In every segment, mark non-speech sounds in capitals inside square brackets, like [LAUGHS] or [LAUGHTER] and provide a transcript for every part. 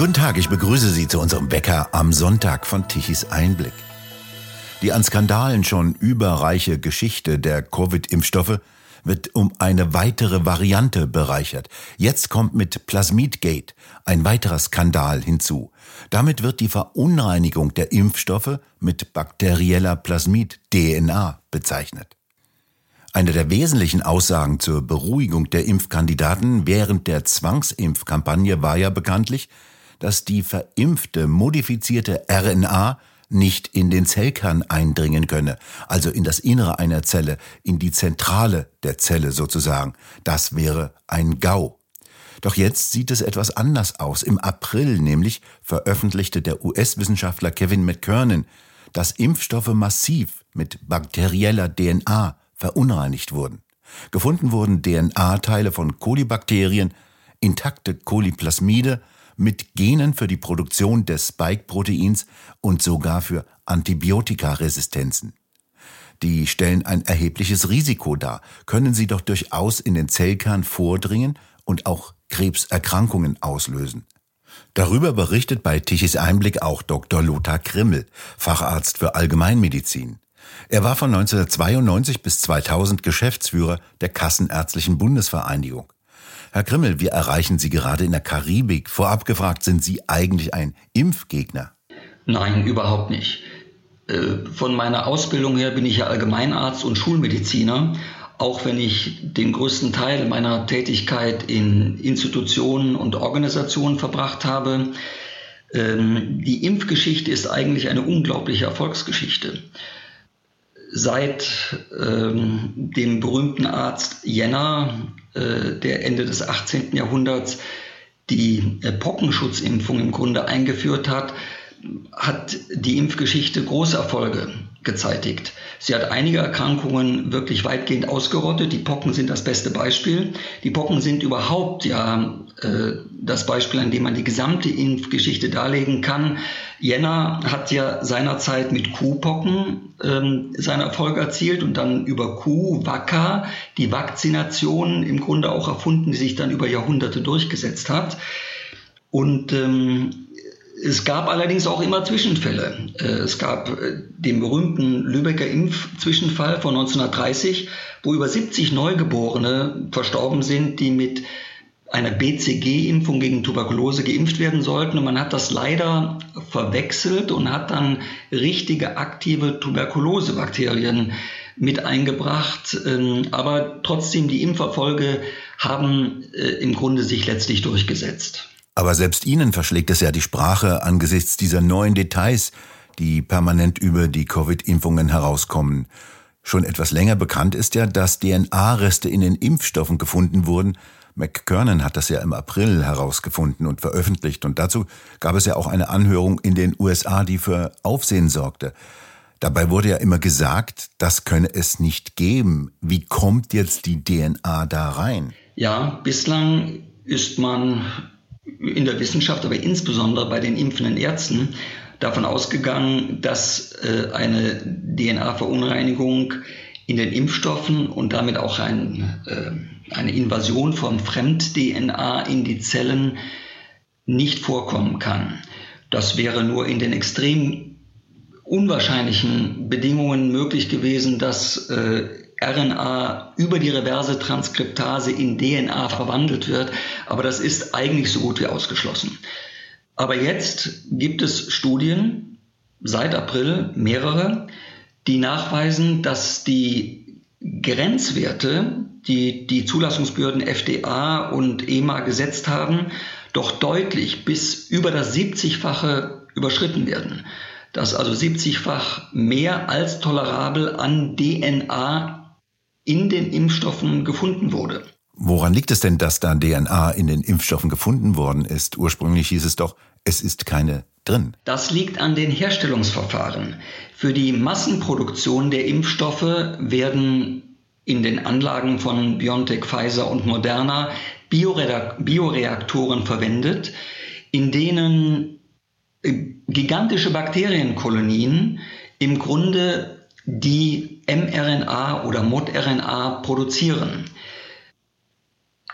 Guten Tag, ich begrüße Sie zu unserem Wecker am Sonntag von Tichys Einblick. Die an Skandalen schon überreiche Geschichte der Covid-Impfstoffe wird um eine weitere Variante bereichert. Jetzt kommt mit Plasmidgate ein weiterer Skandal hinzu. Damit wird die Verunreinigung der Impfstoffe mit bakterieller Plasmid-DNA bezeichnet. Eine der wesentlichen Aussagen zur Beruhigung der Impfkandidaten während der Zwangsimpfkampagne war ja bekanntlich, dass die verimpfte modifizierte RNA nicht in den Zellkern eindringen könne, also in das Innere einer Zelle, in die Zentrale der Zelle sozusagen. Das wäre ein GAU. Doch jetzt sieht es etwas anders aus. Im April nämlich veröffentlichte der US-Wissenschaftler Kevin McKernan, dass Impfstoffe massiv mit bakterieller DNA verunreinigt wurden. Gefunden wurden DNA-Teile von Kolibakterien, intakte Koliplasmide mit Genen für die Produktion des Spike-Proteins und sogar für Antibiotikaresistenzen. Die stellen ein erhebliches Risiko dar, können sie doch durchaus in den Zellkern vordringen und auch Krebserkrankungen auslösen. Darüber berichtet bei Tichys Einblick auch Dr. Lothar Krimmel, Facharzt für Allgemeinmedizin. Er war von 1992 bis 2000 Geschäftsführer der Kassenärztlichen Bundesvereinigung. Herr Grimmel, wir erreichen Sie gerade in der Karibik. Vorab gefragt, sind Sie eigentlich ein Impfgegner? Nein, überhaupt nicht. Äh, von meiner Ausbildung her bin ich ja Allgemeinarzt und Schulmediziner, auch wenn ich den größten Teil meiner Tätigkeit in Institutionen und Organisationen verbracht habe. Ähm, die Impfgeschichte ist eigentlich eine unglaubliche Erfolgsgeschichte seit ähm, dem berühmten Arzt Jenner, äh, der Ende des 18. Jahrhunderts die äh, Pockenschutzimpfung im Grunde eingeführt hat, hat die Impfgeschichte große Erfolge gezeitigt. Sie hat einige Erkrankungen wirklich weitgehend ausgerottet. Die Pocken sind das beste Beispiel. Die Pocken sind überhaupt ja äh, das Beispiel, an dem man die gesamte Impfgeschichte darlegen kann. Jenner hat ja seinerzeit mit Kuhpocken ähm, seine Erfolge erzielt und dann über Kuh, Wacker, die Vakzination im Grunde auch erfunden, die sich dann über Jahrhunderte durchgesetzt hat. Und ähm, es gab allerdings auch immer Zwischenfälle. Äh, es gab äh, den berühmten Lübecker Impfzwischenfall von 1930, wo über 70 Neugeborene verstorben sind, die mit einer BCG-Impfung gegen Tuberkulose geimpft werden sollten. Und man hat das leider verwechselt und hat dann richtige aktive Tuberkulosebakterien mit eingebracht. Ähm, aber trotzdem, die Impferfolge haben äh, im Grunde sich letztlich durchgesetzt. Aber selbst Ihnen verschlägt es ja die Sprache angesichts dieser neuen Details, die permanent über die Covid-Impfungen herauskommen. Schon etwas länger bekannt ist ja, dass DNA-Reste in den Impfstoffen gefunden wurden. McKernan hat das ja im April herausgefunden und veröffentlicht. Und dazu gab es ja auch eine Anhörung in den USA, die für Aufsehen sorgte. Dabei wurde ja immer gesagt, das könne es nicht geben. Wie kommt jetzt die DNA da rein? Ja, bislang ist man in der Wissenschaft, aber insbesondere bei den impfenden Ärzten davon ausgegangen, dass äh, eine DNA-Verunreinigung in den Impfstoffen und damit auch ein, äh, eine Invasion von Fremd-DNA in die Zellen nicht vorkommen kann. Das wäre nur in den extrem unwahrscheinlichen Bedingungen möglich gewesen, dass äh, RNA über die reverse Transkriptase in DNA verwandelt wird. Aber das ist eigentlich so gut wie ausgeschlossen. Aber jetzt gibt es Studien, seit April mehrere, die nachweisen, dass die Grenzwerte, die die Zulassungsbehörden FDA und EMA gesetzt haben, doch deutlich bis über das 70-fache überschritten werden. Dass also 70-fach mehr als tolerabel an DNA in den Impfstoffen gefunden wurde. Woran liegt es denn, dass da DNA in den Impfstoffen gefunden worden ist? Ursprünglich hieß es doch, es ist keine drin. Das liegt an den Herstellungsverfahren. Für die Massenproduktion der Impfstoffe werden in den Anlagen von BioNTech, Pfizer und Moderna Bioreaktoren verwendet, in denen äh, gigantische Bakterienkolonien im Grunde die mRNA oder modRNA produzieren.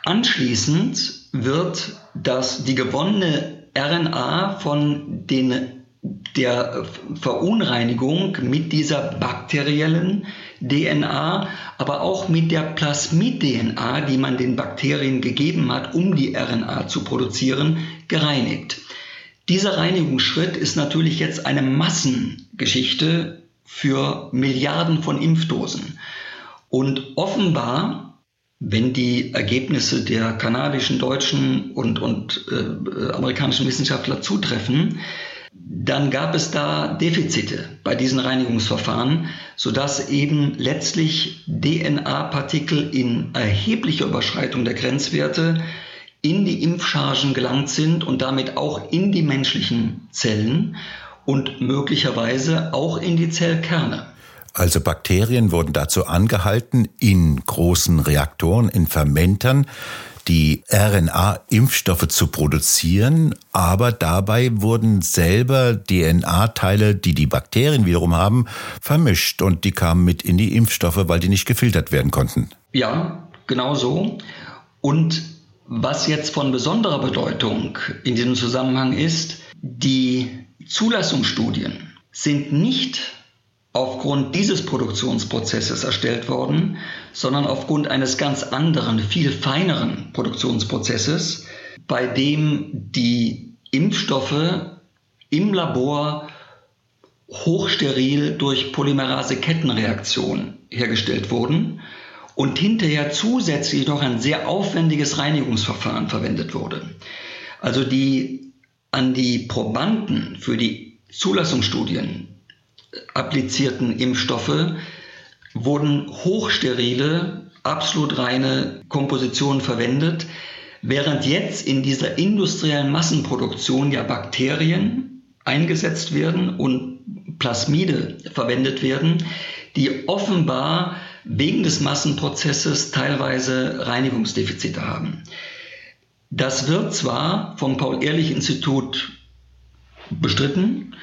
Anschließend wird das, die gewonnene RNA von den, der Verunreinigung mit dieser bakteriellen DNA, aber auch mit der Plasmid-DNA, die man den Bakterien gegeben hat, um die RNA zu produzieren, gereinigt. Dieser Reinigungsschritt ist natürlich jetzt eine Massengeschichte für Milliarden von Impfdosen. Und offenbar, wenn die Ergebnisse der kanadischen, deutschen und, und äh, amerikanischen Wissenschaftler zutreffen, dann gab es da Defizite bei diesen Reinigungsverfahren, sodass eben letztlich DNA-Partikel in erheblicher Überschreitung der Grenzwerte in die Impfchargen gelangt sind und damit auch in die menschlichen Zellen und möglicherweise auch in die Zellkerne. Also Bakterien wurden dazu angehalten, in großen Reaktoren, in Fermentern, die RNA-Impfstoffe zu produzieren, aber dabei wurden selber DNA-Teile, die die Bakterien wiederum haben, vermischt und die kamen mit in die Impfstoffe, weil die nicht gefiltert werden konnten. Ja, genau so. Und was jetzt von besonderer Bedeutung in diesem Zusammenhang ist, die Zulassungsstudien sind nicht aufgrund dieses Produktionsprozesses erstellt worden, sondern aufgrund eines ganz anderen, viel feineren Produktionsprozesses, bei dem die Impfstoffe im Labor hochsteril durch Polymerase-Kettenreaktion hergestellt wurden und hinterher zusätzlich noch ein sehr aufwendiges Reinigungsverfahren verwendet wurde. Also die an die Probanden für die Zulassungsstudien applizierten Impfstoffe wurden hochsterile, absolut reine Kompositionen verwendet, während jetzt in dieser industriellen Massenproduktion ja Bakterien eingesetzt werden und Plasmide verwendet werden, die offenbar wegen des Massenprozesses teilweise Reinigungsdefizite haben. Das wird zwar vom Paul-Ehrlich-Institut bestritten,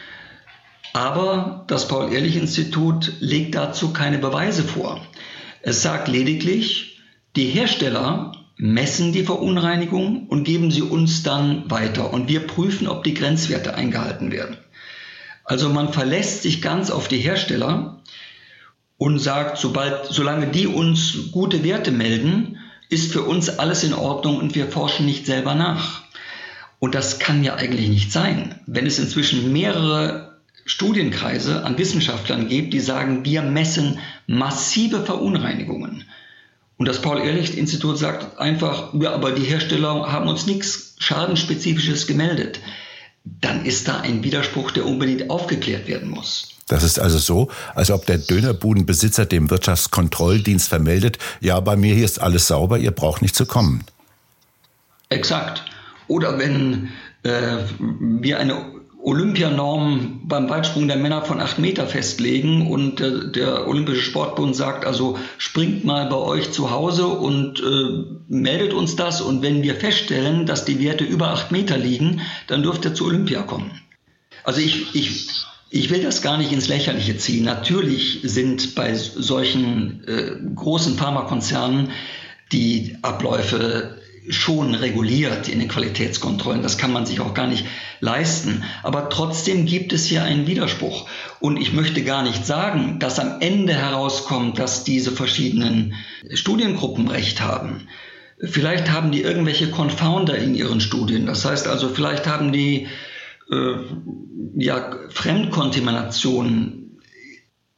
aber das Paul-Ehrlich-Institut legt dazu keine Beweise vor. Es sagt lediglich, die Hersteller messen die Verunreinigung und geben sie uns dann weiter und wir prüfen, ob die Grenzwerte eingehalten werden. Also man verlässt sich ganz auf die Hersteller und sagt, sobald, solange die uns gute Werte melden, ist für uns alles in Ordnung und wir forschen nicht selber nach. Und das kann ja eigentlich nicht sein. Wenn es inzwischen mehrere Studienkreise an Wissenschaftlern gibt, die sagen, wir messen massive Verunreinigungen. Und das Paul-Ehrlich-Institut sagt einfach, ja, aber die Hersteller haben uns nichts Schadenspezifisches gemeldet. Dann ist da ein Widerspruch, der unbedingt aufgeklärt werden muss. Das ist also so, als ob der Dönerbudenbesitzer dem Wirtschaftskontrolldienst vermeldet, ja, bei mir hier ist alles sauber, ihr braucht nicht zu kommen. Exakt. Oder wenn äh, wir eine Olympianorm beim Weitsprung der Männer von acht Meter festlegen und der, der, Olympische Sportbund sagt also, springt mal bei euch zu Hause und äh, meldet uns das und wenn wir feststellen, dass die Werte über acht Meter liegen, dann dürft ihr zu Olympia kommen. Also ich, ich, ich will das gar nicht ins Lächerliche ziehen. Natürlich sind bei solchen äh, großen Pharmakonzernen die Abläufe schon reguliert in den Qualitätskontrollen. Das kann man sich auch gar nicht leisten. Aber trotzdem gibt es hier einen Widerspruch. Und ich möchte gar nicht sagen, dass am Ende herauskommt, dass diese verschiedenen Studiengruppen recht haben. Vielleicht haben die irgendwelche Confounder in ihren Studien. Das heißt also, vielleicht haben die äh, ja, Fremdkontamination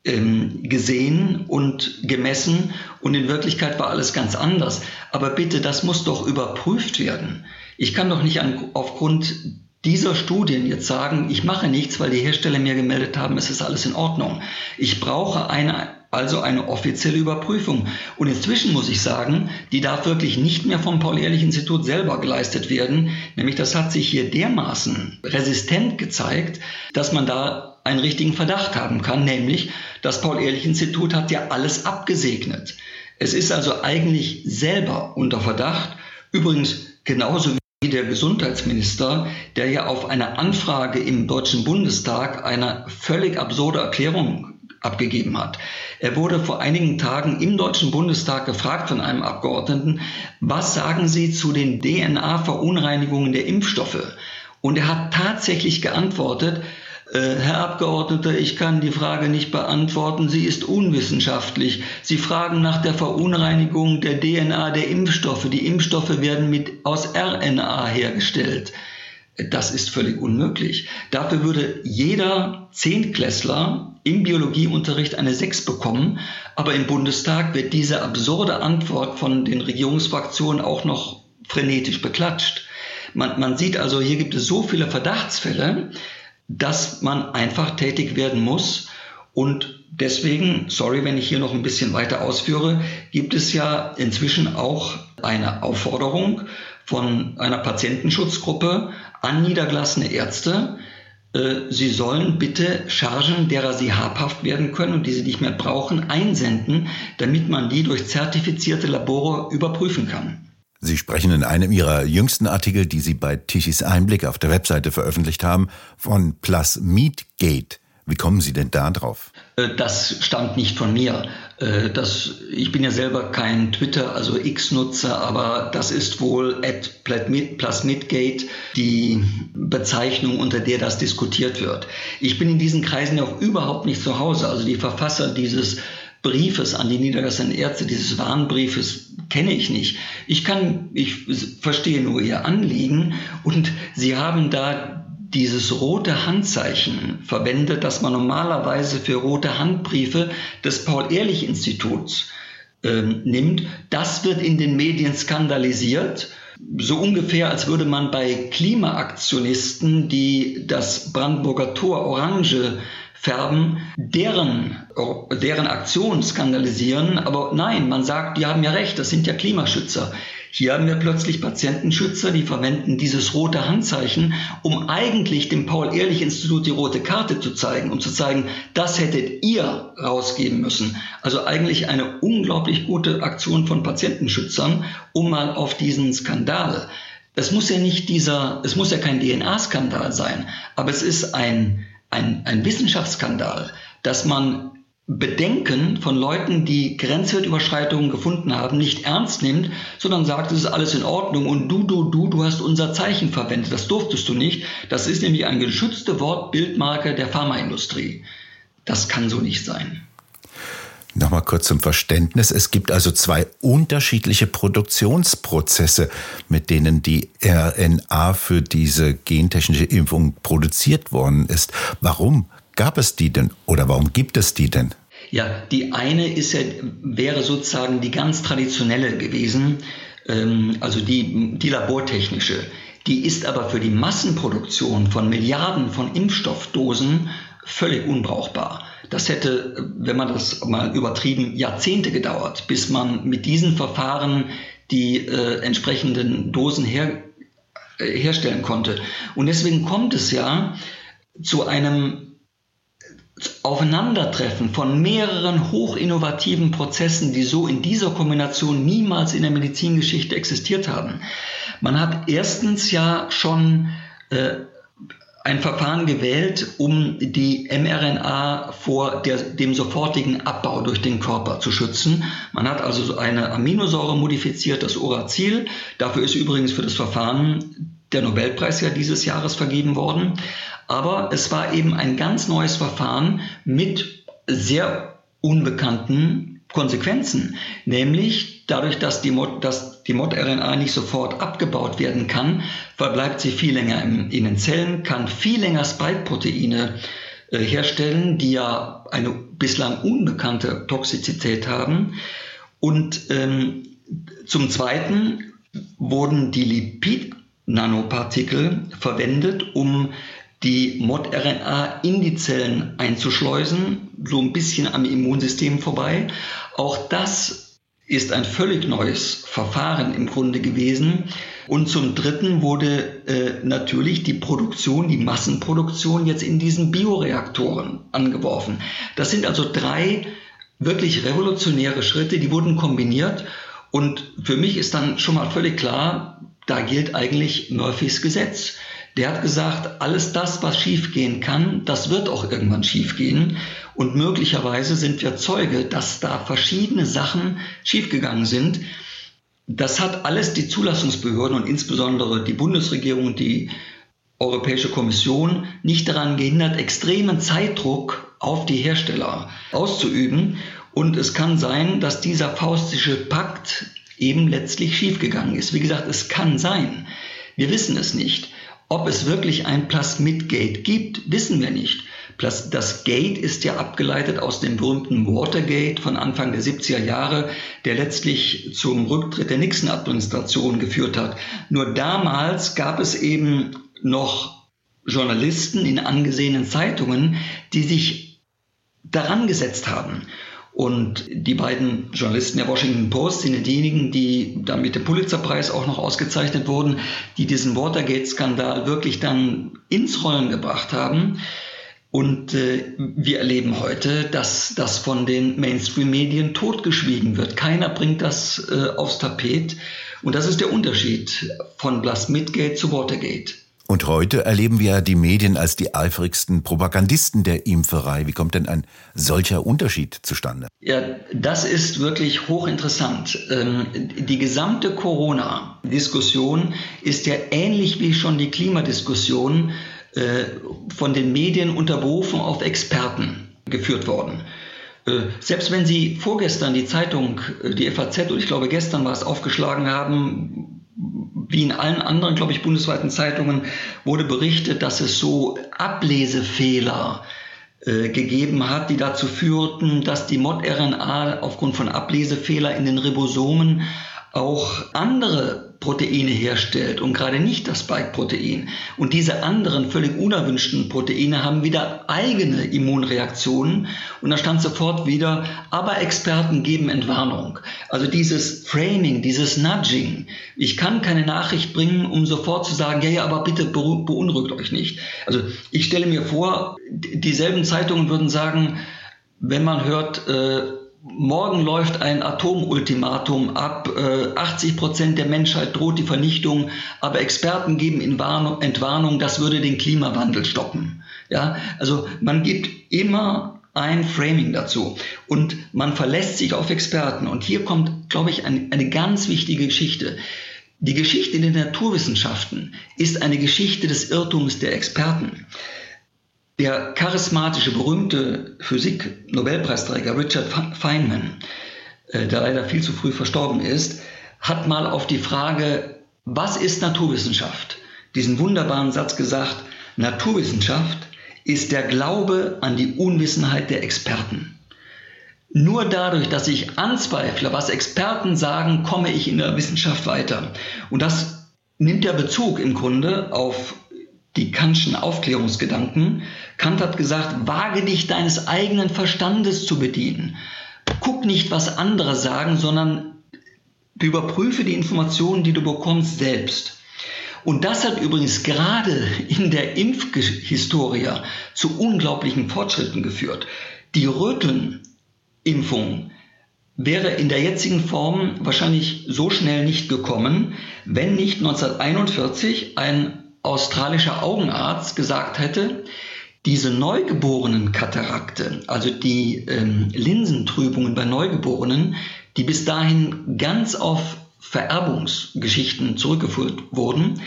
ähm, gesehen und gemessen und in Wirklichkeit war alles ganz anders. Aber bitte, das muss doch überprüft werden. Ich kann doch nicht an, aufgrund dieser Studien jetzt sagen, ich mache nichts, weil die Hersteller mir gemeldet haben, es ist alles in Ordnung. Ich brauche eine, also eine offizielle Überprüfung. Und inzwischen muss ich sagen, die darf wirklich nicht mehr vom Paul-Ehrlich-Institut selber geleistet werden. Nämlich das hat sich hier dermaßen resistent gezeigt, dass man da einen richtigen Verdacht haben kann, nämlich das Paul-Ehrlich-Institut hat ja alles abgesegnet. Es ist also eigentlich selber unter Verdacht, übrigens genauso wie der Gesundheitsminister, der ja auf eine Anfrage im Deutschen Bundestag eine völlig absurde Erklärung abgegeben hat. Er wurde vor einigen Tagen im Deutschen Bundestag gefragt von einem Abgeordneten, was sagen Sie zu den DNA-Verunreinigungen der Impfstoffe? Und er hat tatsächlich geantwortet, äh, Herr Abgeordneter, ich kann die Frage nicht beantworten. Sie ist unwissenschaftlich. Sie fragen nach der Verunreinigung der DNA der Impfstoffe. Die Impfstoffe werden mit, aus RNA hergestellt. Das ist völlig unmöglich. Dafür würde jeder Zehntklässler im Biologieunterricht eine 6 bekommen, aber im Bundestag wird diese absurde Antwort von den Regierungsfraktionen auch noch frenetisch beklatscht. Man, man sieht also, hier gibt es so viele Verdachtsfälle, dass man einfach tätig werden muss. Und deswegen, sorry, wenn ich hier noch ein bisschen weiter ausführe, gibt es ja inzwischen auch eine Aufforderung von einer Patientenschutzgruppe an niedergelassene Ärzte, äh, Sie sollen bitte Chargen, derer sie habhaft werden können und die sie nicht mehr brauchen, einsenden, damit man die durch zertifizierte Labore überprüfen kann. Sie sprechen in einem Ihrer jüngsten Artikel, die Sie bei Tichys Einblick auf der Webseite veröffentlicht haben, von Plasmidgate. Wie kommen Sie denn da drauf? Äh, das stammt nicht von mir. Äh, das, ich bin ja selber kein Twitter, also X-Nutzer, aber das ist wohl at Plasmidgate die Bezeichnung, unter der das diskutiert wird. Ich bin in diesen Kreisen ja auch überhaupt nicht zu Hause. Also die Verfasser dieses Briefes an die niedergelassenen Ärzte, dieses Warnbriefes, kenne ich nicht. Ich kann, ich verstehe nur ihr Anliegen und sie haben da dieses rote Handzeichen verwendet, das man normalerweise für rote Handbriefe des Paul-Ehrlich-Instituts äh, nimmt. Das wird in den Medien skandalisiert. So ungefähr, als würde man bei Klimaaktionisten, die das Brandenburger Tor orange färben, deren, deren Aktion skandalisieren. Aber nein, man sagt, die haben ja recht, das sind ja Klimaschützer. Hier haben wir plötzlich Patientenschützer, die verwenden dieses rote Handzeichen, um eigentlich dem Paul-Ehrlich-Institut die rote Karte zu zeigen, um zu zeigen, das hättet ihr rausgeben müssen. Also eigentlich eine unglaublich gute Aktion von Patientenschützern, um mal auf diesen Skandal. Es muss ja nicht dieser, es muss ja kein DNA-Skandal sein, aber es ist ein, ein, ein Wissenschaftsskandal, dass man Bedenken von Leuten, die Grenzwertüberschreitungen gefunden haben, nicht ernst nimmt, sondern sagt, es ist alles in Ordnung und du, du, du, du hast unser Zeichen verwendet. Das durftest du nicht. Das ist nämlich ein geschützte Wortbildmarke der Pharmaindustrie. Das kann so nicht sein. Nochmal kurz zum Verständnis. Es gibt also zwei unterschiedliche Produktionsprozesse, mit denen die RNA für diese gentechnische Impfung produziert worden ist. Warum gab es die denn oder warum gibt es die denn? Ja, die eine ist ja, wäre sozusagen die ganz traditionelle gewesen, ähm, also die, die labortechnische. Die ist aber für die Massenproduktion von Milliarden von Impfstoffdosen völlig unbrauchbar. Das hätte, wenn man das mal übertrieben, Jahrzehnte gedauert, bis man mit diesen Verfahren die äh, entsprechenden Dosen her, äh, herstellen konnte. Und deswegen kommt es ja zu einem Aufeinandertreffen von mehreren hochinnovativen Prozessen, die so in dieser Kombination niemals in der Medizingeschichte existiert haben. Man hat erstens ja schon äh, ein Verfahren gewählt, um die mRNA vor der, dem sofortigen Abbau durch den Körper zu schützen. Man hat also eine Aminosäure modifiziert, das Uracil. Dafür ist übrigens für das Verfahren der Nobelpreis ja dieses Jahres vergeben worden. Aber es war eben ein ganz neues Verfahren mit sehr unbekannten Konsequenzen, nämlich dadurch, dass die, Mod, dass die Mod-RNA nicht sofort abgebaut werden kann, verbleibt sie viel länger in, den Zellen, kann viel länger Spike-Proteine äh, herstellen, die ja eine bislang unbekannte Toxizität haben. Und ähm, zum Zweiten wurden die Lipid-Nanopartikel verwendet, um die Mod-RNA in die Zellen einzuschleusen, so ein bisschen am Immunsystem vorbei. Auch das ist ein völlig neues Verfahren im Grunde gewesen. Und zum Dritten wurde äh, natürlich die Produktion, die Massenproduktion jetzt in diesen Bioreaktoren angeworfen. Das sind also drei wirklich revolutionäre Schritte, die wurden kombiniert. Und für mich ist dann schon mal völlig klar, da gilt eigentlich Murphys Gesetz. Der hat gesagt, alles das, was schiefgehen kann, das wird auch irgendwann schiefgehen. Und möglicherweise sind wir Zeuge, dass da verschiedene Sachen schiefgegangen sind. Das hat alles die Zulassungsbehörden und insbesondere die Bundesregierung und die Europäische Kommission nicht daran gehindert, extremen Zeitdruck auf die Hersteller auszuüben. Und es kann sein, dass dieser faustische Pakt eben letztlich schiefgegangen ist. Wie gesagt, es kann sein. Wir wissen es nicht. Ob es wirklich ein Plasmid-Gate gibt, wissen wir nicht. Das Gate ist ja abgeleitet aus dem berühmten Watergate von Anfang der 70er Jahre, der letztlich zum Rücktritt der Nixon-Administration geführt hat. Nur damals gab es eben noch Journalisten in angesehenen Zeitungen, die sich daran gesetzt haben. Und die beiden Journalisten der Washington Post sind diejenigen, die dann mit dem Pulitzerpreis auch noch ausgezeichnet wurden, die diesen Watergate-Skandal wirklich dann ins Rollen gebracht haben. Und äh, wir erleben heute, dass das von den Mainstream-Medien totgeschwiegen wird. Keiner bringt das äh, aufs Tapet. Und das ist der Unterschied von Blasmitgate zu Watergate. Und heute erleben wir die Medien als die eifrigsten Propagandisten der Impferei. Wie kommt denn ein solcher Unterschied zustande? Ja, das ist wirklich hochinteressant. Ähm, die gesamte Corona-Diskussion ist ja ähnlich wie schon die Klimadiskussion äh, von den Medien unter Berufung auf Experten geführt worden. Äh, selbst wenn Sie vorgestern die Zeitung, äh, die FAZ und ich glaube gestern war es aufgeschlagen haben, wie in allen anderen, glaube ich, bundesweiten Zeitungen wurde berichtet, dass es so Ablesefehler äh, gegeben hat, die dazu führten, dass die Mod-RNA aufgrund von Ablesefehler in den Ribosomen auch andere Proteine herstellt und gerade nicht das Spike-Protein. Und diese anderen völlig unerwünschten Proteine haben wieder eigene Immunreaktionen. Und da stand sofort wieder, aber Experten geben Entwarnung. Also dieses Framing, dieses Nudging. Ich kann keine Nachricht bringen, um sofort zu sagen, ja, ja, aber bitte beunruhigt euch nicht. Also ich stelle mir vor, dieselben Zeitungen würden sagen, wenn man hört, äh, morgen läuft ein Atomultimatum ab, 80 äh, Prozent der Menschheit droht die Vernichtung, aber Experten geben Entwarnung, das würde den Klimawandel stoppen. Ja, also man gibt immer ein Framing dazu und man verlässt sich auf Experten. Und hier kommt, glaube ich, eine, eine ganz wichtige Geschichte. Die Geschichte der Naturwissenschaften ist eine Geschichte des Irrtums der Experten. Der charismatische, berühmte Physik-Nobelpreisträger Richard Feynman, äh, der leider viel zu früh verstorben ist, hat mal auf die Frage, was ist Naturwissenschaft, diesen wunderbaren Satz gesagt, Naturwissenschaft ist der Glaube an die Unwissenheit der Experten. Nur dadurch, dass ich anzweifle, was Experten sagen, komme ich in der Wissenschaft weiter. Und das nimmt ja Bezug im Grunde auf die Kantschen Aufklärungsgedanken. Kant hat gesagt, wage dich deines eigenen Verstandes zu bedienen. Guck nicht, was andere sagen, sondern überprüfe die Informationen, die du bekommst, selbst. Und das hat übrigens gerade in der Impfhistorie zu unglaublichen Fortschritten geführt. Die Rötelnimpfung wäre in der jetzigen Form wahrscheinlich so schnell nicht gekommen, wenn nicht 1941 ein australischer Augenarzt gesagt hätte, diese neugeborenen Katarakte, also die ähm, Linsentrübungen bei Neugeborenen, die bis dahin ganz auf Vererbungsgeschichten zurückgeführt wurden,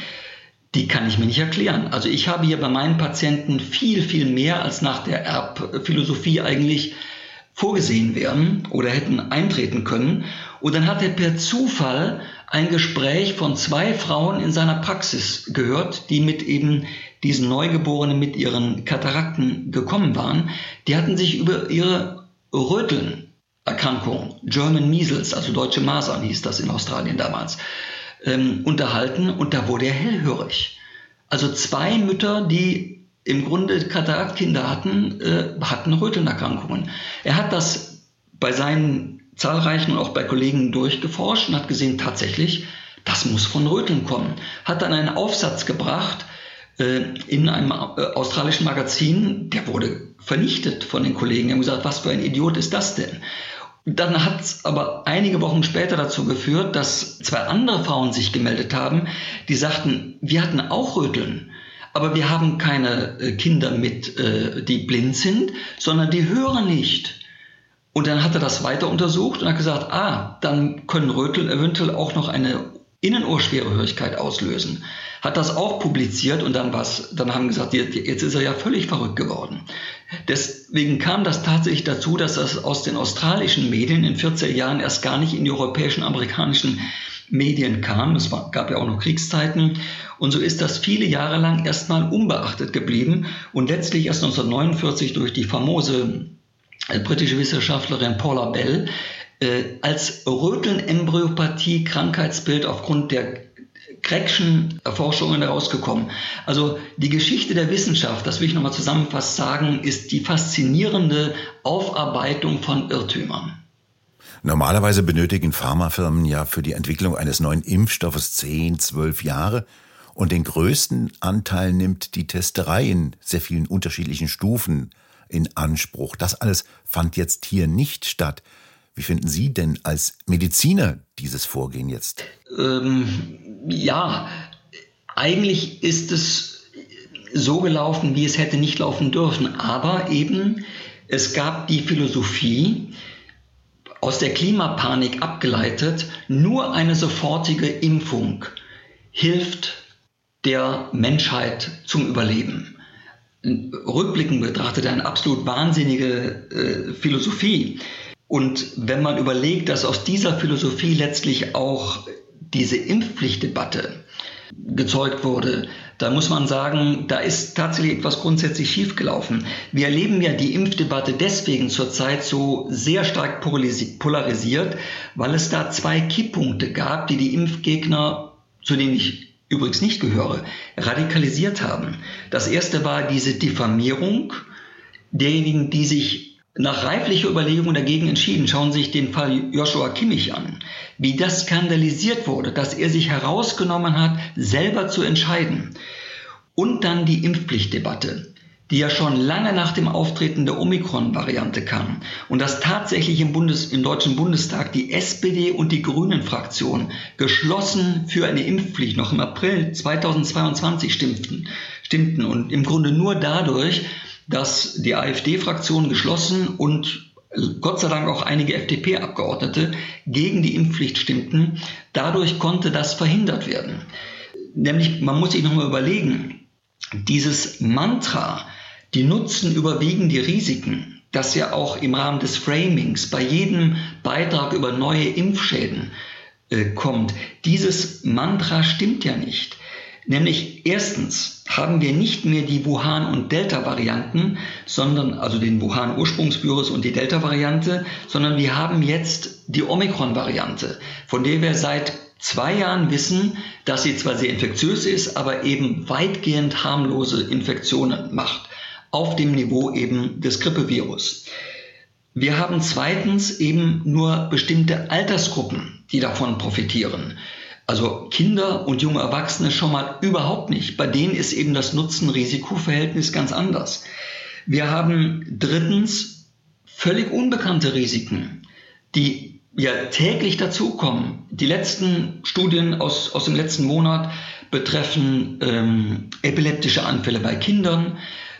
die kann ich mir nicht erklären. Also ich habe hier bei meinen Patienten viel, viel mehr als nach der Erbphilosophie eigentlich vorgesehen werden oder hätten eintreten können. Und dann hat er per Zufall ein Gespräch von zwei Frauen in seiner Praxis gehört, die mit eben diesen Neugeborenen mit ihren Katarakten gekommen waren. Die hatten sich über ihre Rötelnerkrankung, German Measles, also deutsche Masern hieß das in Australien damals, ähm, unterhalten und da wurde er hellhörig. Also zwei Mütter, die im Grunde Kataraktkinder hatten, äh, hatten Rötelnerkrankungen. Er hat das bei seinen zahlreichen und auch bei Kollegen durchgeforscht und hat gesehen, tatsächlich, das muss von Röteln kommen. Hat dann einen Aufsatz gebracht äh, in einem äh, australischen Magazin, der wurde vernichtet von den Kollegen. Die haben gesagt, was für ein Idiot ist das denn? Dann hat es aber einige Wochen später dazu geführt, dass zwei andere Frauen sich gemeldet haben, die sagten, wir hatten auch Röteln. Aber wir haben keine äh, Kinder mit, äh, die blind sind, sondern die hören nicht. Und dann hat er das weiter untersucht und hat gesagt, ah, dann können Rötel eventuell auch noch eine Innenohrschwerhörigkeit auslösen. Hat das auch publiziert und dann was, dann haben gesagt, jetzt ist er ja völlig verrückt geworden. Deswegen kam das tatsächlich dazu, dass das aus den australischen Medien in 40 Jahren erst gar nicht in die europäischen, amerikanischen Medien kam. Es gab ja auch noch Kriegszeiten. Und so ist das viele Jahre lang erstmal unbeachtet geblieben und letztlich erst 1949 durch die famose äh, britische Wissenschaftlerin Paula Bell äh, als Röteln-Embryopathie Krankheitsbild aufgrund der Crackschen Erforschungen herausgekommen. Also die Geschichte der Wissenschaft, das will ich nochmal zusammenfassend sagen, ist die faszinierende Aufarbeitung von Irrtümern. Normalerweise benötigen Pharmafirmen ja für die Entwicklung eines neuen Impfstoffes 10, 12 Jahre. Und den größten Anteil nimmt die Testerei in sehr vielen unterschiedlichen Stufen in Anspruch. Das alles fand jetzt hier nicht statt. Wie finden Sie denn als Mediziner dieses Vorgehen jetzt? Ähm, ja, eigentlich ist es so gelaufen, wie es hätte nicht laufen dürfen. Aber eben, es gab die Philosophie, aus der Klimapanik abgeleitet, nur eine sofortige Impfung hilft der Menschheit zum Überleben. Rückblickend betrachtet eine absolut wahnsinnige äh, Philosophie. Und wenn man überlegt, dass aus dieser Philosophie letztlich auch diese Impfpflichtdebatte gezeugt wurde, da muss man sagen, da ist tatsächlich etwas grundsätzlich schiefgelaufen. Wir erleben ja die Impfdebatte deswegen zurzeit so sehr stark polarisiert, weil es da zwei Kipppunkte gab, die die Impfgegner, zu denen ich übrigens nicht gehöre, radikalisiert haben. Das erste war diese Diffamierung derjenigen, die sich nach reiflicher Überlegung dagegen entschieden. Schauen Sie sich den Fall Joshua Kimmich an. Wie das skandalisiert wurde, dass er sich herausgenommen hat, selber zu entscheiden. Und dann die Impfpflichtdebatte, die ja schon lange nach dem Auftreten der Omikron-Variante kam. Und dass tatsächlich im, Bundes-, im Deutschen Bundestag die SPD und die Grünen-Fraktion geschlossen für eine Impfpflicht noch im April 2022 stimmten. stimmten. Und im Grunde nur dadurch, dass die AfD-Fraktion geschlossen und Gott sei Dank auch einige FDP-Abgeordnete gegen die Impfpflicht stimmten. Dadurch konnte das verhindert werden. Nämlich, man muss sich nochmal überlegen, dieses Mantra, die Nutzen überwiegen die Risiken, das ja auch im Rahmen des Framings bei jedem Beitrag über neue Impfschäden äh, kommt, dieses Mantra stimmt ja nicht. Nämlich erstens haben wir nicht mehr die Wuhan- und Delta-Varianten, sondern also den Wuhan-Ursprungsvirus und die Delta-Variante, sondern wir haben jetzt die Omikron-Variante, von der wir seit zwei Jahren wissen, dass sie zwar sehr infektiös ist, aber eben weitgehend harmlose Infektionen macht, auf dem Niveau eben des Grippevirus. Wir haben zweitens eben nur bestimmte Altersgruppen, die davon profitieren. Also Kinder und junge Erwachsene schon mal überhaupt nicht. Bei denen ist eben das Nutzen-Risiko-Verhältnis ganz anders. Wir haben drittens völlig unbekannte Risiken, die ja täglich dazukommen. Die letzten Studien aus, aus dem letzten Monat betreffen ähm, epileptische Anfälle bei Kindern,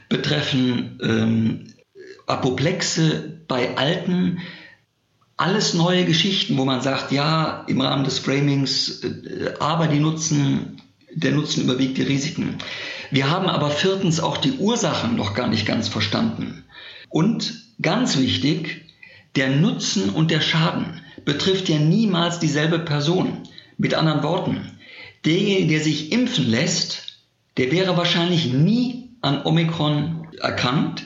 betreffen ähm, Apoplexe bei Alten, alles neue Geschichten, wo man sagt, ja, im Rahmen des Framings, äh, aber die Nutzen, der Nutzen überwiegt die Risiken. Wir haben aber viertens auch die Ursachen noch gar nicht ganz verstanden. Und ganz wichtig, der Nutzen und der Schaden betrifft ja niemals dieselbe Person. Mit anderen Worten, derjenige, der sich impfen lässt, der wäre wahrscheinlich nie an Omikron erkrankt,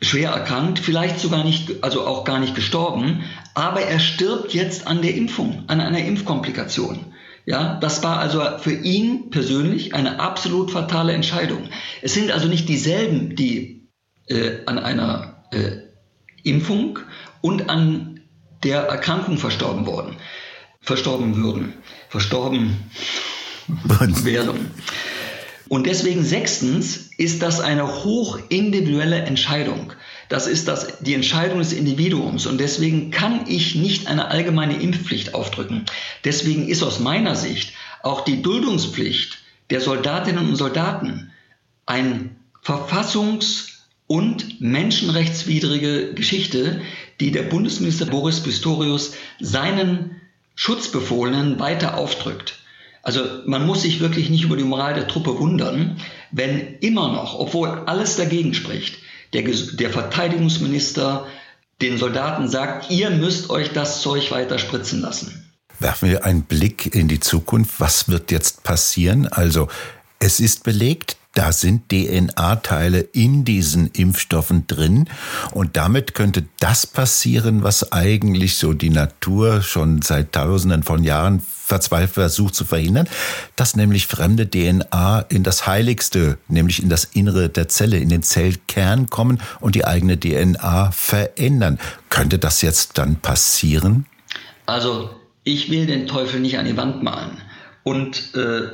schwer erkrankt, vielleicht sogar nicht, also auch gar nicht gestorben, aber er stirbt jetzt an der Impfung, an einer Impfkomplikation. Ja, das war also für ihn persönlich eine absolut fatale Entscheidung. Es sind also nicht dieselben, die äh, an einer äh, Impfung und an der Erkrankung verstorben worden, verstorben würden, verstorben werden. Und deswegen sechstens ist das eine hochindividuelle Entscheidung. Das ist das, die Entscheidung des Individuums. Und deswegen kann ich nicht eine allgemeine Impfpflicht aufdrücken. Deswegen ist aus meiner Sicht auch die Duldungspflicht der Soldatinnen und Soldaten ein verfassungs- und menschenrechtswidrige Geschichte, die der Bundesminister Boris Pistorius seinen Schutzbefohlenen weiter aufdrückt. Also man muss sich wirklich nicht über die Moral der Truppe wundern, wenn immer noch, obwohl alles dagegen spricht, der, der Verteidigungsminister den Soldaten sagt, ihr müsst euch das Zeug weiter spritzen lassen. Werfen wir einen Blick in die Zukunft. Was wird jetzt passieren? Also es ist belegt, da sind DNA-Teile in diesen Impfstoffen drin und damit könnte das passieren, was eigentlich so die Natur schon seit Tausenden von Jahren verzweifelt versucht zu verhindern, dass nämlich fremde DNA in das Heiligste, nämlich in das Innere der Zelle, in den Zellkern kommen und die eigene DNA verändern. Könnte das jetzt dann passieren? Also ich will den Teufel nicht an die Wand malen. Und äh,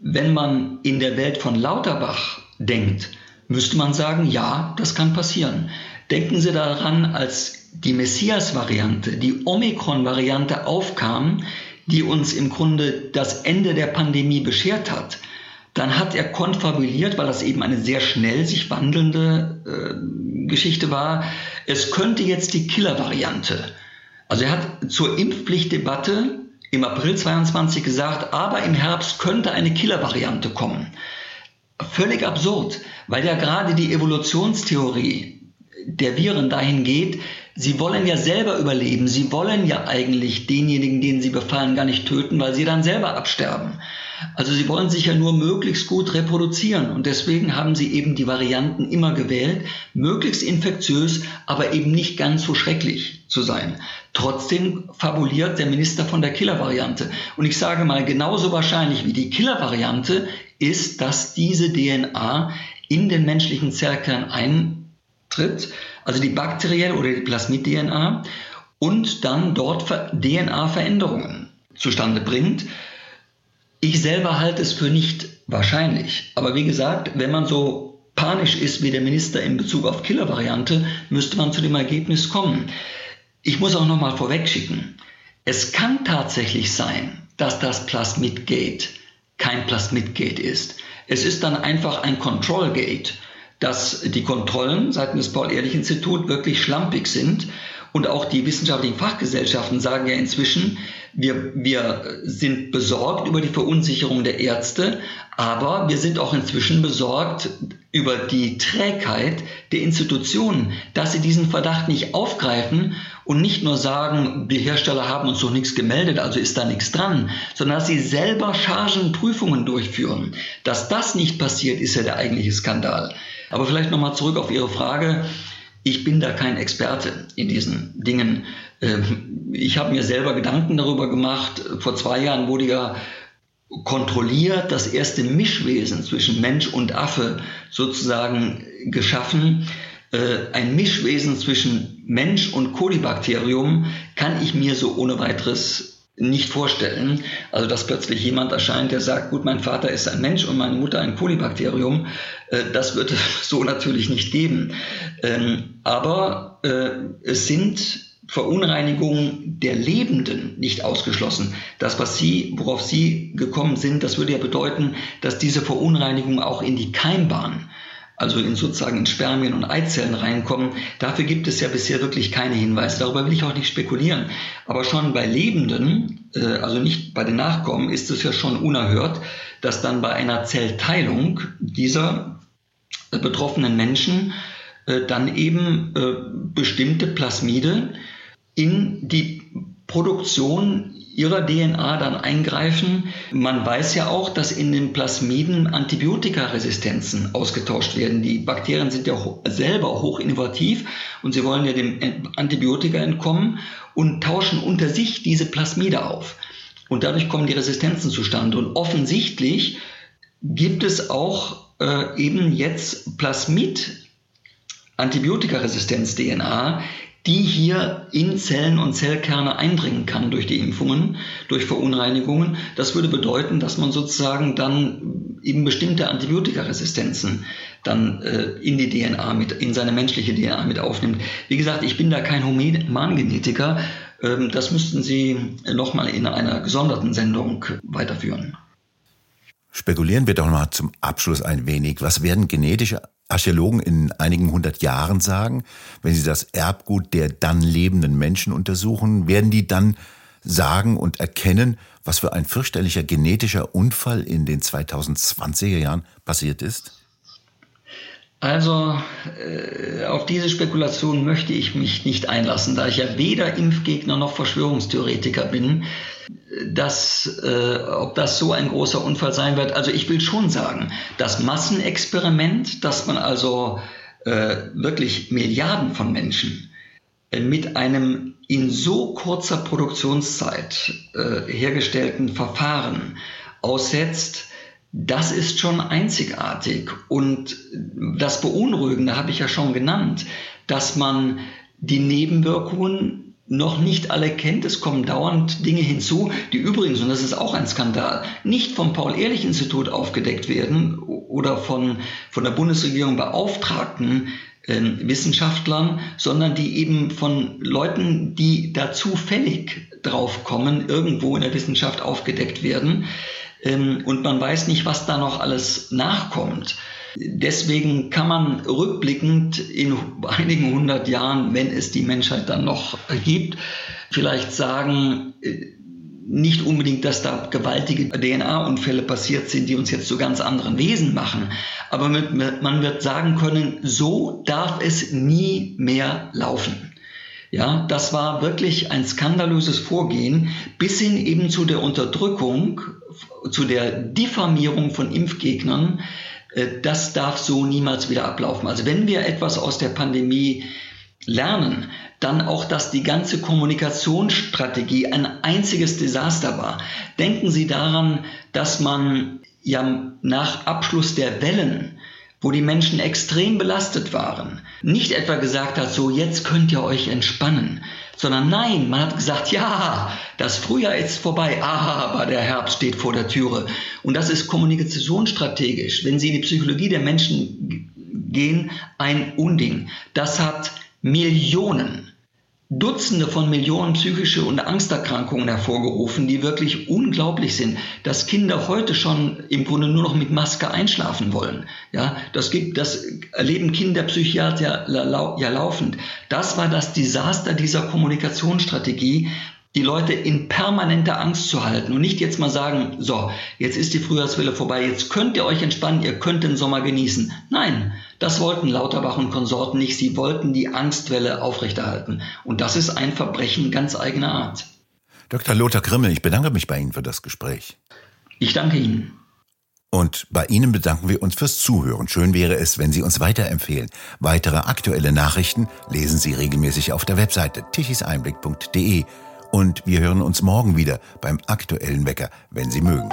wenn man in der Welt von Lauterbach denkt, müsste man sagen, ja, das kann passieren. Denken Sie daran, als die Messias-Variante, die Omikron-Variante aufkam, die uns im Grunde das Ende der Pandemie beschert hat, dann hat er konfabuliert, weil das eben eine sehr schnell sich wandelnde äh, Geschichte war, es könnte jetzt die Killer-Variante. Also er hat zur Impfpflichtdebatte im April 22 gesagt, aber im Herbst könnte eine Killer-Variante kommen. Völlig absurd, weil ja gerade die Evolutionstheorie der Viren dahin geht, sie wollen ja selber überleben. Sie wollen ja eigentlich denjenigen, denen sie befallen, gar nicht töten, weil sie dann selber absterben. Also sie wollen sich ja nur möglichst gut reproduzieren und deswegen haben sie eben die Varianten immer gewählt, möglichst infektiös, aber eben nicht ganz so schrecklich zu sein. Trotzdem fabuliert der Minister von der Killer-Variante. Und ich sage mal, genauso wahrscheinlich wie die Killer-Variante ist, dass diese DNA in den menschlichen Zellkern ein tritt, also die bakterielle oder die Plasmid-DNA, und dann dort DNA-Veränderungen zustande bringt. Ich selber halte es für nicht wahrscheinlich. Aber wie gesagt, wenn man so panisch ist wie der Minister in Bezug auf Killer-Variante, müsste man zu dem Ergebnis kommen. Ich muss auch nochmal vorwegschicken. Es kann tatsächlich sein, dass das Plasmid-Gate kein Plasmid-Gate ist. Es ist dann einfach ein Control-Gate dass die Kontrollen seitens des Paul-Ehrlich-Institut wirklich schlampig sind. Und auch die wissenschaftlichen Fachgesellschaften sagen ja inzwischen, wir, wir sind besorgt über die Verunsicherung der Ärzte, aber wir sind auch inzwischen besorgt über die Trägheit der Institutionen, dass sie diesen Verdacht nicht aufgreifen und nicht nur sagen, die Hersteller haben uns doch nichts gemeldet, also ist da nichts dran, sondern dass sie selber Chargenprüfungen durchführen. Dass das nicht passiert, ist ja der eigentliche Skandal. Aber vielleicht nochmal zurück auf Ihre Frage. Ich bin da kein Experte in diesen Dingen. Ähm, ich habe mir selber Gedanken darüber gemacht. Vor zwei Jahren wurde ja kontrolliert das erste Mischwesen zwischen Mensch und Affe sozusagen geschaffen. Äh, ein Mischwesen zwischen Mensch und Kolibakterium kann ich mir so ohne weiteres nicht vorstellen. Also, dass plötzlich jemand erscheint, der sagt, gut, mein Vater ist ein Mensch und meine Mutter ein Kolibakterium, äh, das wird es [LAUGHS] so natürlich nicht geben. Ähm, aber äh, es sind Verunreinigungen der Lebenden nicht ausgeschlossen. Das, was Sie, worauf Sie gekommen sind, das würde ja bedeuten, dass diese Verunreinigungen auch in die Keimbahn also in sozusagen in Spermien und Eizellen reinkommen. Dafür gibt es ja bisher wirklich keine Hinweise. Darüber will ich auch nicht spekulieren. Aber schon bei Lebenden, äh, also nicht bei den Nachkommen, ist es ja schon unerhört, dass dann bei einer Zellteilung dieser äh, betroffenen Menschen äh, dann eben bestimmte Plasmide in die Produktion ihrer DNA dann eingreifen. Man weiß ja auch, dass in den Plasmiden Antibiotikaresistenzen ausgetauscht werden. Die Bakterien sind ja selber hoch innovativ und sie wollen ja dem Antibiotika entkommen und tauschen unter sich diese Plasmide auf. Und dadurch kommen die Resistenzen zustande. Und offensichtlich gibt es auch äh, eben jetzt Plasmid Antibiotikaresistenz-DNA, die hier in Zellen und Zellkerne eindringen kann durch die Impfungen, durch Verunreinigungen. Das würde bedeuten, dass man sozusagen dann eben bestimmte Antibiotikaresistenzen dann äh, in die DNA mit, in seine menschliche DNA mit aufnimmt. Wie gesagt, ich bin da kein Humangenetiker. Ähm, das müssten Sie nochmal in einer gesonderten Sendung weiterführen. Spekulieren wir doch mal zum Abschluss ein wenig. Was werden genetische Archäologen in einigen hundert Jahren sagen, wenn sie das Erbgut der dann lebenden Menschen untersuchen, werden die dann sagen und erkennen, was für ein fürchterlicher genetischer Unfall in den 2020er Jahren passiert ist? Also äh, auf diese Spekulation möchte ich mich nicht einlassen, da ich ja weder Impfgegner noch Verschwörungstheoretiker bin, dass, äh, ob das so ein großer Unfall sein wird. Also ich will schon sagen, das Massenexperiment, dass man also äh, wirklich Milliarden von Menschen äh, mit einem in so kurzer Produktionszeit äh, hergestellten Verfahren aussetzt, das ist schon einzigartig. Und das Beunruhigende habe ich ja schon genannt, dass man die Nebenwirkungen noch nicht alle kennt. Es kommen dauernd Dinge hinzu, die übrigens, und das ist auch ein Skandal, nicht vom Paul-Ehrlich-Institut aufgedeckt werden oder von, von der Bundesregierung beauftragten äh, Wissenschaftlern, sondern die eben von Leuten, die da zufällig draufkommen, irgendwo in der Wissenschaft aufgedeckt werden und man weiß nicht, was da noch alles nachkommt. Deswegen kann man rückblickend in einigen hundert Jahren, wenn es die Menschheit dann noch gibt, vielleicht sagen, äh, nicht unbedingt, dass da gewaltige DNA-Unfälle passiert sind, die uns jetzt zu ganz anderen Wesen machen. Aber man wird sagen können, so darf es nie mehr laufen. Ja, das war wirklich ein skandalöses Vorgehen bis hin eben zu der Unterdrückung, zu der Diffamierung von Impfgegnern. Äh, das darf so niemals wieder ablaufen. Also wenn wir etwas aus der Pandemie lernen, dann auch, dass die ganze Kommunikationsstrategie ein einziges Desaster war. Denken Sie daran, dass man ja nach Abschluss der Wellen wo die Menschen extrem belastet waren, nicht etwa gesagt hat, so jetzt könnt ihr euch entspannen, sondern nein, man hat gesagt, ja, das Frühjahr ist vorbei, aber der Herbst steht vor der Türe. Und das ist kommunikationsstrategisch, wenn Sie in die Psychologie der Menschen gehen, ein Unding. Das hat Millionen Dutzende von Millionen psychische und Angsterkrankungen hervorgerufen, die wirklich unglaublich sind, dass Kinder heute schon im Grunde nur noch mit Maske einschlafen wollen. Ja, das gibt, das erleben Kinderpsychiater ja laufend. Das war das Desaster dieser Kommunikationsstrategie, die Leute in permanenter Angst zu halten und nicht jetzt mal sagen, so, jetzt ist die Frühjahrswelle vorbei, jetzt könnt ihr euch entspannen, ihr könnt den Sommer genießen. Nein, das wollten Lauterbach und Konsorten nicht. Sie wollten die Angstwelle aufrechterhalten. Und das ist ein Verbrechen ganz eigener Art. Dr. Lothar Grimmel, ich bedanke mich bei Ihnen für das Gespräch. Ich danke Ihnen. Und bei Ihnen bedanken wir uns fürs Zuhören. Schön wäre es, wenn Sie uns weiterempfehlen. Weitere aktuelle Nachrichten lesen Sie regelmäßig auf der Webseite tichiseinblick.de. Und wir hören uns morgen wieder beim aktuellen Wecker, wenn Sie mögen.